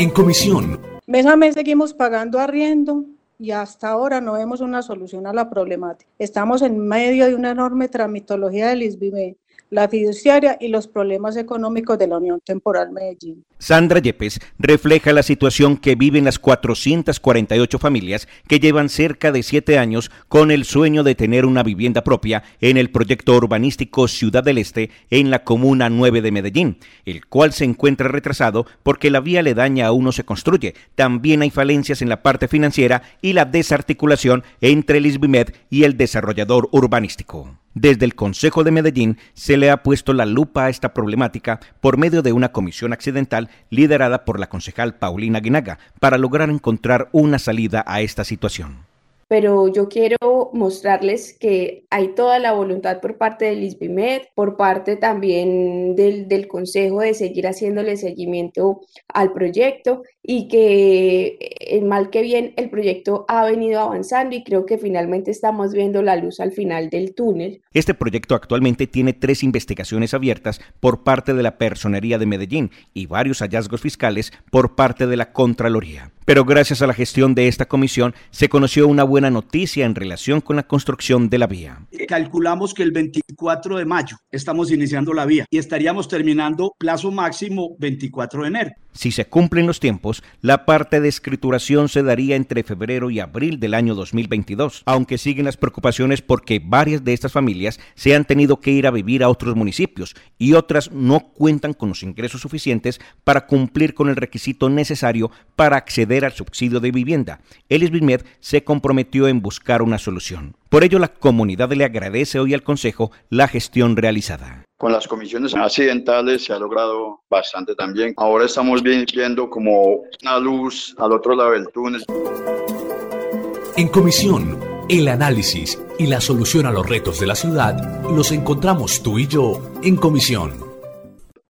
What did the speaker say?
En comisión. Mes a mes seguimos pagando arriendo y hasta ahora no vemos una solución a la problemática. Estamos en medio de una enorme tramitología del ISBIME la fiduciaria y los problemas económicos de la Unión Temporal Medellín. Sandra Yepes refleja la situación que viven las 448 familias que llevan cerca de siete años con el sueño de tener una vivienda propia en el proyecto urbanístico Ciudad del Este en la Comuna 9 de Medellín, el cual se encuentra retrasado porque la vía ledaña aún no se construye. También hay falencias en la parte financiera y la desarticulación entre el y el desarrollador urbanístico. Desde el Consejo de Medellín se le ha puesto la lupa a esta problemática por medio de una comisión accidental liderada por la concejal Paulina Guinaga para lograr encontrar una salida a esta situación pero yo quiero mostrarles que hay toda la voluntad por parte del ISBIMED, por parte también del, del, Consejo de seguir haciéndole seguimiento al proyecto y que el mal que bien el proyecto ha venido avanzando y creo que finalmente estamos viendo la luz al final del túnel. Este proyecto actualmente tiene tres investigaciones abiertas por parte de la Personería de Medellín y varios hallazgos fiscales por parte de la Contraloría pero gracias a la gestión de esta comisión se conoció una buena noticia en relación con la construcción de la vía. Calculamos que el 24 de mayo estamos iniciando la vía y estaríamos terminando plazo máximo 24 de enero. Si se cumplen los tiempos, la parte de escrituración se daría entre febrero y abril del año 2022, aunque siguen las preocupaciones porque varias de estas familias se han tenido que ir a vivir a otros municipios y otras no cuentan con los ingresos suficientes para cumplir con el requisito necesario para acceder al subsidio de vivienda. El ISBIMED se comprometió en buscar una solución. Por ello, la comunidad le agradece hoy al Consejo la gestión realizada. Con las comisiones accidentales se ha logrado bastante también. Ahora estamos viendo como una luz al otro lado del túnel. En comisión, el análisis y la solución a los retos de la ciudad los encontramos tú y yo en comisión